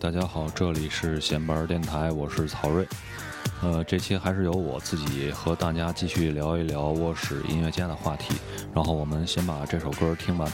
大家好，这里是闲班电台，我是曹睿。呃，这期还是由我自己和大家继续聊一聊卧室音乐家的话题。然后我们先把这首歌听完。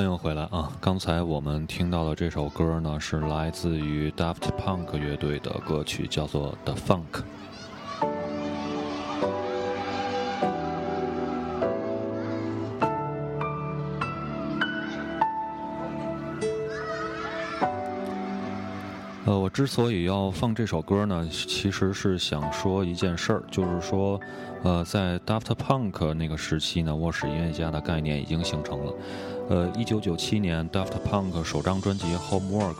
欢迎回来啊！刚才我们听到的这首歌呢，是来自于 Daft Punk 乐队的歌曲，叫做《The Funk》。之所以要放这首歌呢，其实是想说一件事儿，就是说，呃，在 Daft Punk 那个时期呢，卧室音乐家的概念已经形成了。呃，一九九七年 Daft Punk 首张专辑《Homework》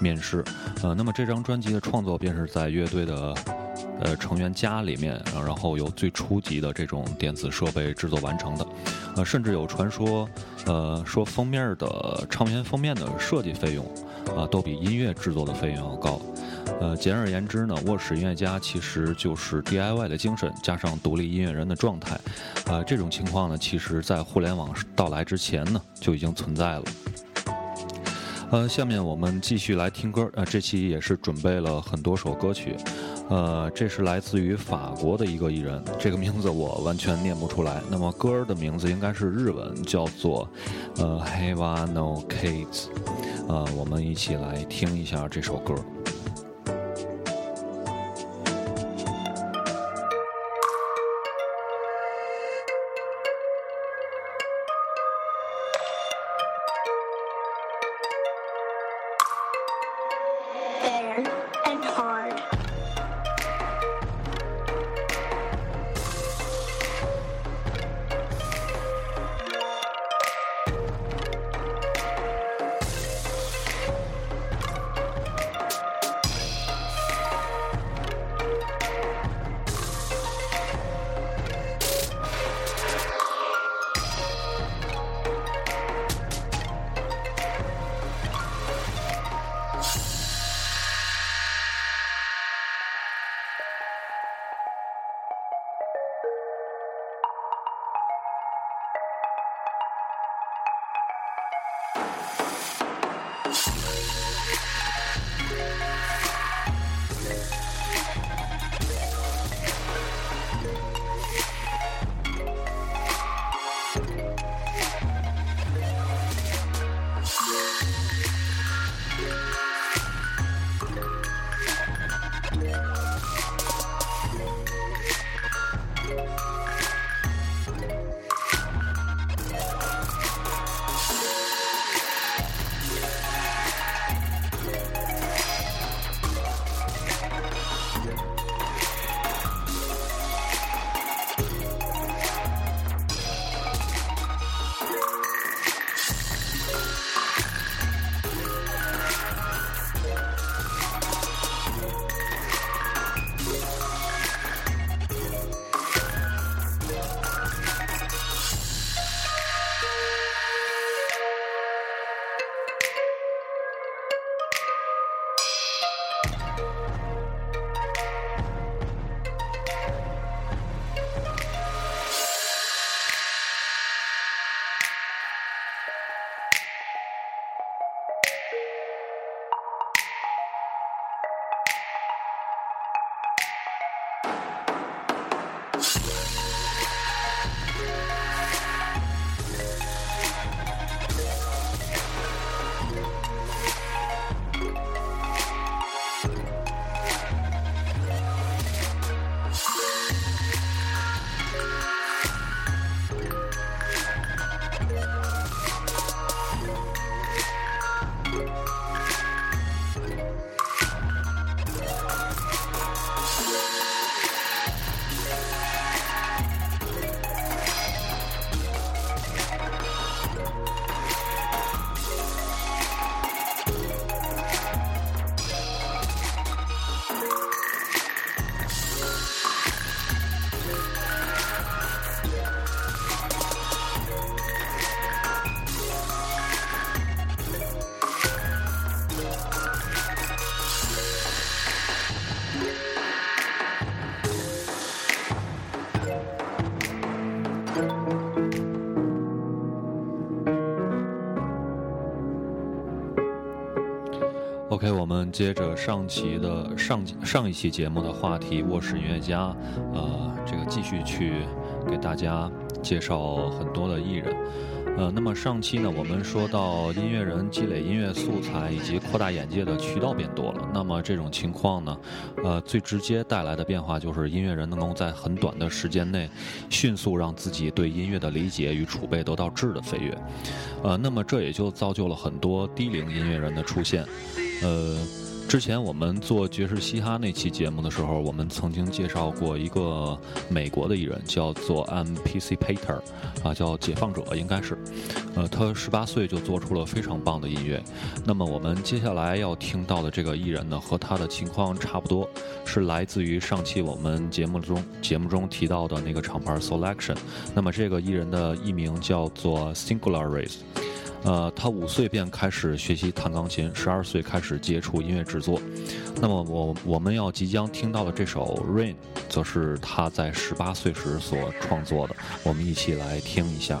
面世，呃，那么这张专辑的创作便是在乐队的呃成员家里面，然后由最初级的这种电子设备制作完成的。呃，甚至有传说，呃，说封面的唱片封面的设计费用，啊，都比音乐制作的费用要高。呃，简而言之呢，卧室音乐家其实就是 DIY 的精神加上独立音乐人的状态。呃，这种情况呢，其实在互联网到来之前呢，就已经存在了。呃，下面我们继续来听歌。呃，这期也是准备了很多首歌曲。呃，这是来自于法国的一个艺人，这个名字我完全念不出来。那么歌的名字应该是日文，叫做呃 Havano Kids。呃，我们一起来听一下这首歌。接着上期的上上一期节目的话题，卧室音乐家，呃，这个继续去给大家介绍很多的艺人，呃，那么上期呢，我们说到音乐人积累音乐素材以及扩大眼界的渠道变多了，那么这种情况呢，呃，最直接带来的变化就是音乐人能够在很短的时间内，迅速让自己对音乐的理解与储备得到质的飞跃，呃，那么这也就造就了很多低龄音乐人的出现。呃，之前我们做爵士嘻哈那期节目的时候，我们曾经介绍过一个美国的艺人，叫做 M.P.C. Pater，啊，叫解放者，应该是。呃，他十八岁就做出了非常棒的音乐。那么我们接下来要听到的这个艺人呢，和他的情况差不多，是来自于上期我们节目中节目中提到的那个厂牌 Selection。那么这个艺人的艺名叫做 Singularis。呃，他五岁便开始学习弹钢琴，十二岁开始接触音乐制作。那么我我们要即将听到的这首《Rain》，则是他在十八岁时所创作的。我们一起来听一下。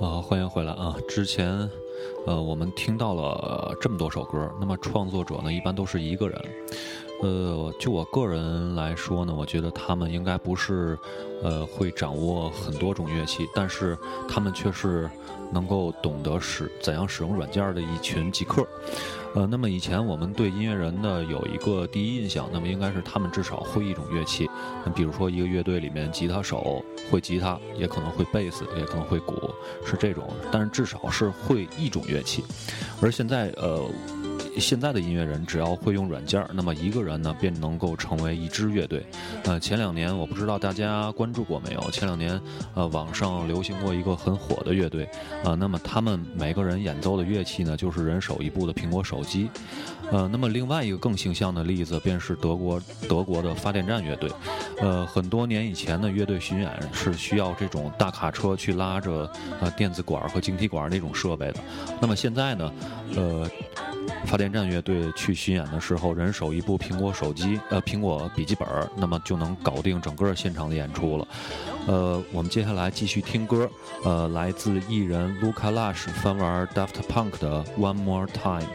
啊，欢迎回来啊！之前，呃，我们听到了这么多首歌，那么创作者呢，一般都是一个人。呃，就我个人来说呢，我觉得他们应该不是，呃，会掌握很多种乐器，但是他们却是能够懂得使怎样使用软件的一群极客。呃，那么以前我们对音乐人呢有一个第一印象，那么应该是他们至少会一种乐器。那比如说一个乐队里面，吉他手会吉他，也可能会贝斯，也可能会鼓，是这种。但是至少是会一种乐器。而现在，呃。现在的音乐人只要会用软件那么一个人呢便能够成为一支乐队。呃，前两年我不知道大家关注过没有？前两年，呃，网上流行过一个很火的乐队，啊，那么他们每个人演奏的乐器呢，就是人手一部的苹果手机。呃，那么另外一个更形象的例子便是德国德国的发电站乐队。呃，很多年以前的乐队巡演是需要这种大卡车去拉着呃电子管和晶体管那种设备的。那么现在呢，呃。发电站乐队去巡演的时候，人手一部苹果手机，呃，苹果笔记本，那么就能搞定整个现场的演出了。呃，我们接下来继续听歌，呃，来自艺人 Luca Lush 翻玩 Daft Punk 的 One More Time。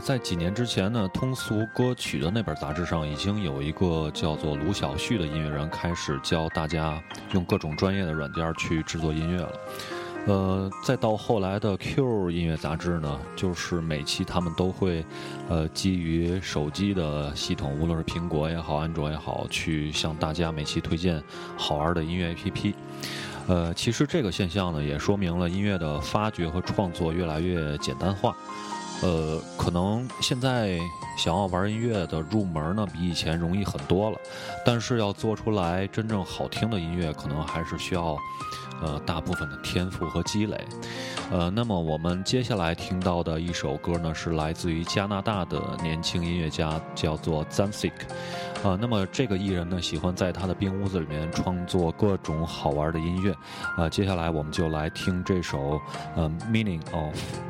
在几年之前呢，通俗歌曲的那本杂志上，已经有一个叫做卢晓旭的音乐人开始教大家用各种专业的软件去制作音乐了。呃，再到后来的 Q 音乐杂志呢，就是每期他们都会，呃，基于手机的系统，无论是苹果也好，安卓也好，去向大家每期推荐好玩的音乐 APP。呃，其实这个现象呢，也说明了音乐的发掘和创作越来越简单化。呃，可能现在想要玩音乐的入门呢，比以前容易很多了。但是要做出来真正好听的音乐，可能还是需要呃大部分的天赋和积累。呃，那么我们接下来听到的一首歌呢，是来自于加拿大的年轻音乐家，叫做 Zamzik。啊，那么这个艺人呢，喜欢在他的冰屋子里面创作各种好玩的音乐。啊，接下来我们就来听这首呃 Meaning of。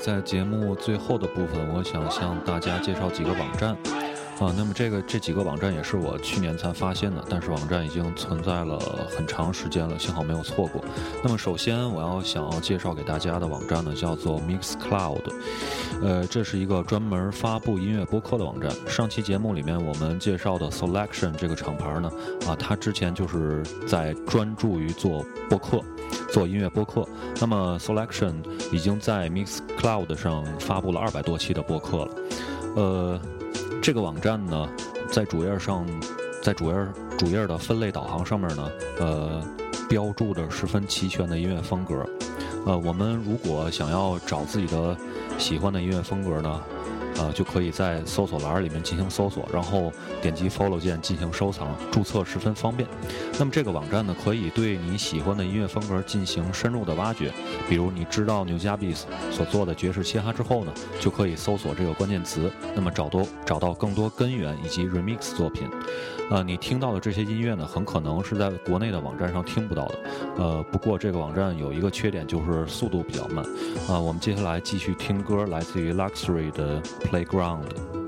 在节目最后的部分，我想向大家介绍几个网站。啊，那么这个这几个网站也是我去年才发现的，但是网站已经存在了很长时间了，幸好没有错过。那么首先我要想要介绍给大家的网站呢，叫做 Mixcloud，呃，这是一个专门发布音乐播客的网站。上期节目里面我们介绍的 Selection 这个厂牌呢，啊，它之前就是在专注于做播客，做音乐播客。那么 Selection 已经在 Mixcloud 上发布了二百多期的播客了，呃。这个网站呢，在主页上，在主页主页的分类导航上面呢，呃，标注着十分齐全的音乐风格。呃，我们如果想要找自己的喜欢的音乐风格呢？呃，就可以在搜索栏里面进行搜索，然后点击 Follow 键进行收藏，注册十分方便。那么这个网站呢，可以对你喜欢的音乐风格进行深入的挖掘。比如你知道 New Jabez 所做的爵士嘻哈之后呢，就可以搜索这个关键词，那么找多找到更多根源以及 Remix 作品。呃，你听到的这些音乐呢，很可能是在国内的网站上听不到的。呃，不过这个网站有一个缺点，就是速度比较慢。啊，我们接下来继续听歌，来自于 Luxury 的 Playground。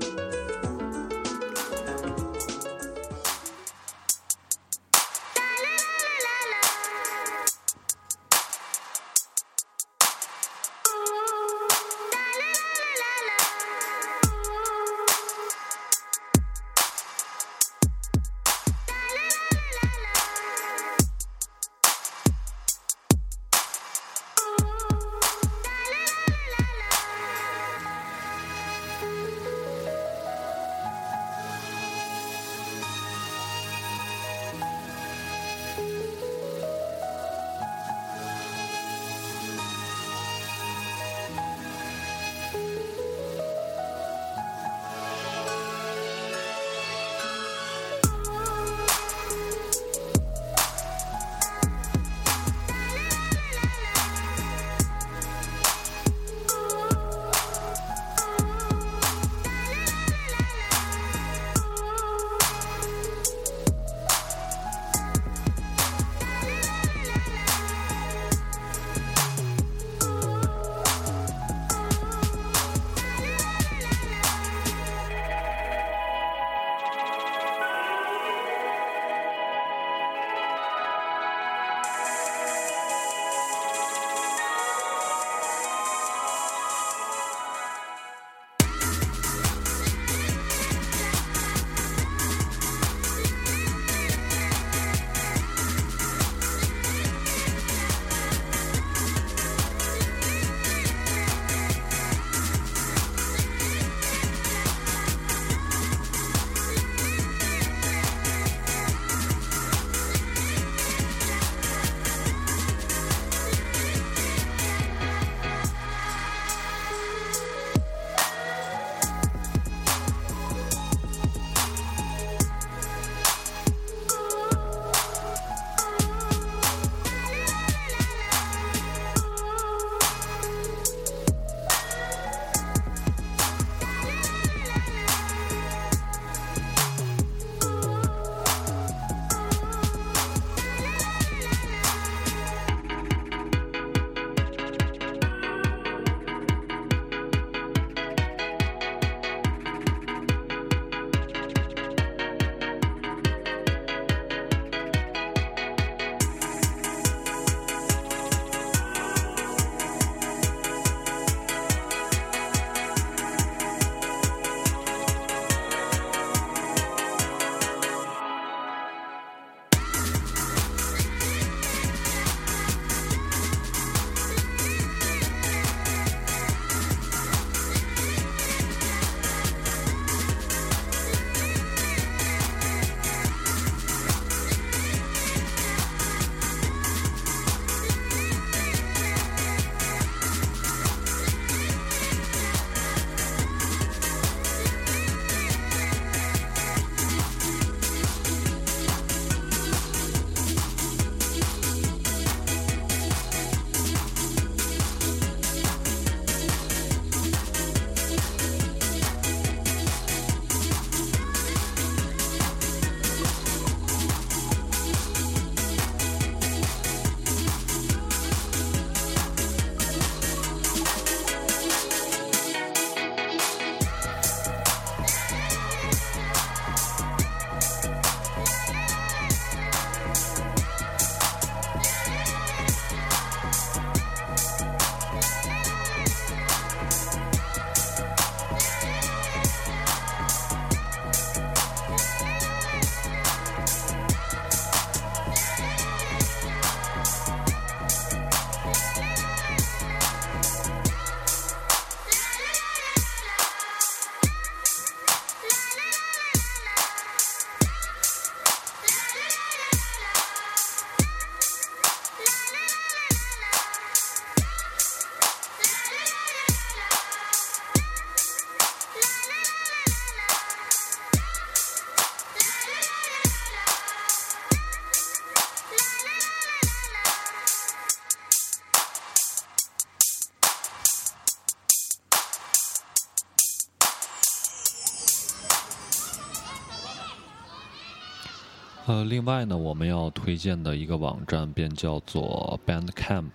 呃，另外呢，我们要推荐的一个网站便叫做 Bandcamp，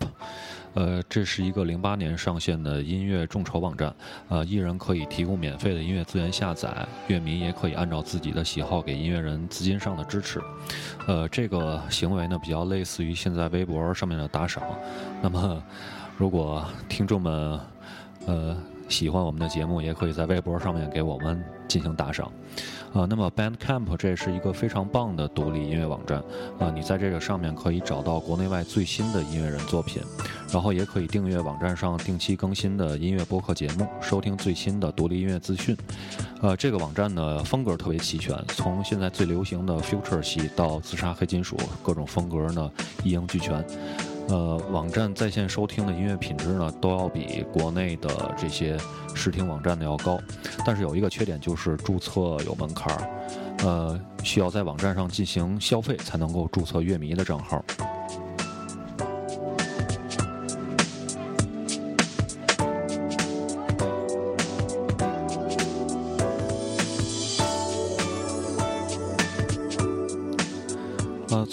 呃，这是一个零八年上线的音乐众筹网站，呃，艺人可以提供免费的音乐资源下载，乐迷也可以按照自己的喜好给音乐人资金上的支持，呃，这个行为呢比较类似于现在微博上面的打赏，那么如果听众们，呃。喜欢我们的节目，也可以在微博上面给我们进行打赏，啊，那么 Bandcamp 这是一个非常棒的独立音乐网站，啊，你在这个上面可以找到国内外最新的音乐人作品，然后也可以订阅网站上定期更新的音乐播客节目，收听最新的独立音乐资讯，呃，这个网站呢风格特别齐全，从现在最流行的 Future 系到自杀黑金属，各种风格呢一应俱全。呃，网站在线收听的音乐品质呢，都要比国内的这些试听网站的要高，但是有一个缺点就是注册有门槛儿，呃，需要在网站上进行消费才能够注册乐迷的账号。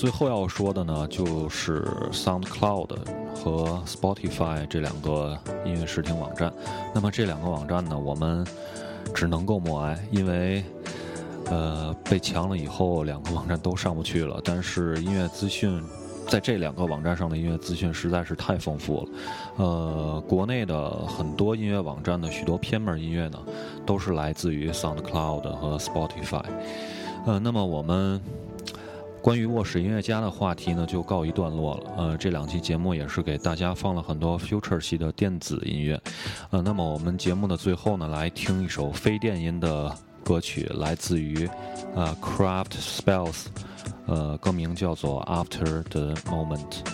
最后要说的呢，就是 SoundCloud 和 Spotify 这两个音乐视听网站。那么这两个网站呢，我们只能够默哀，因为呃被抢了以后，两个网站都上不去了。但是音乐资讯在这两个网站上的音乐资讯实在是太丰富了。呃，国内的很多音乐网站的许多偏门音乐呢，都是来自于 SoundCloud 和 Spotify。呃，那么我们。关于卧室音乐家的话题呢，就告一段落了。呃，这两期节目也是给大家放了很多 future 系的电子音乐。呃，那么我们节目的最后呢，来听一首非电音的歌曲，来自于呃 Craft Spells，呃，歌名叫做 After the Moment。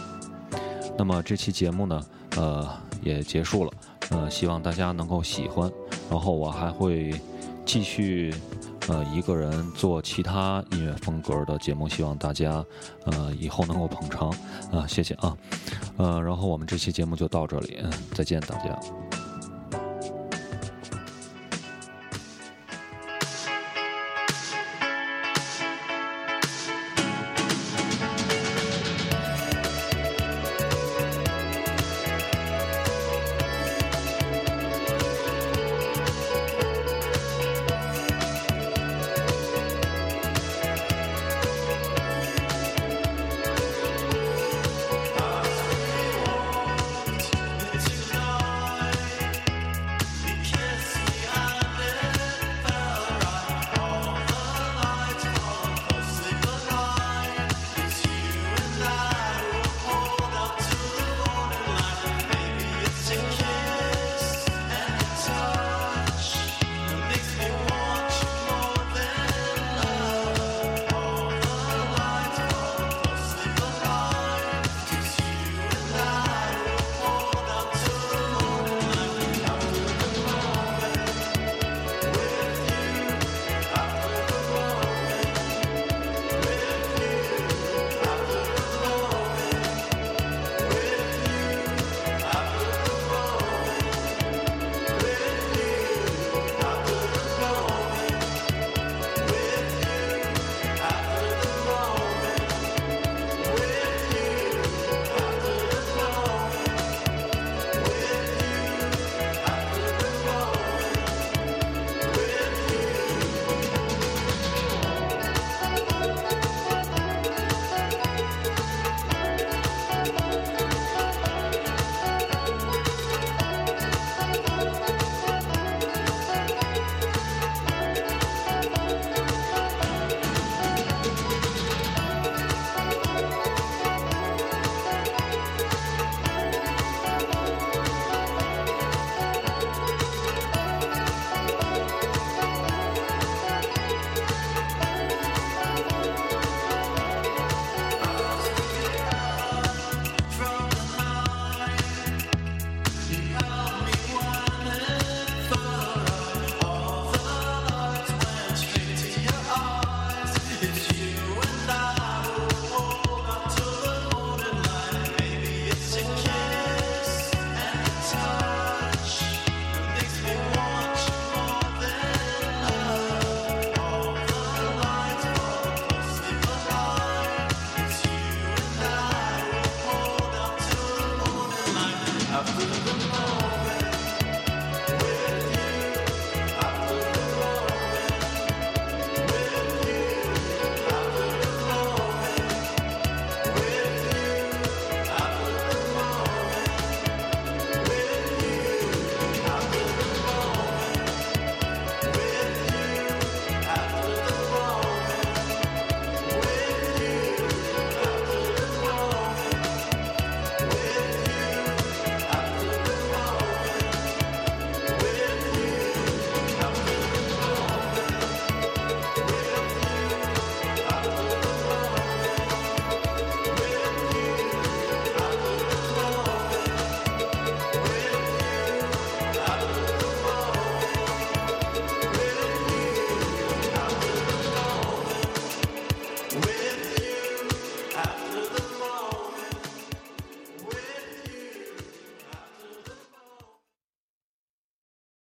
那么这期节目呢，呃，也结束了。呃，希望大家能够喜欢。然后我还会继续。呃，一个人做其他音乐风格的节目，希望大家呃以后能够捧场啊，谢谢啊，呃，然后我们这期节目就到这里，再见大家。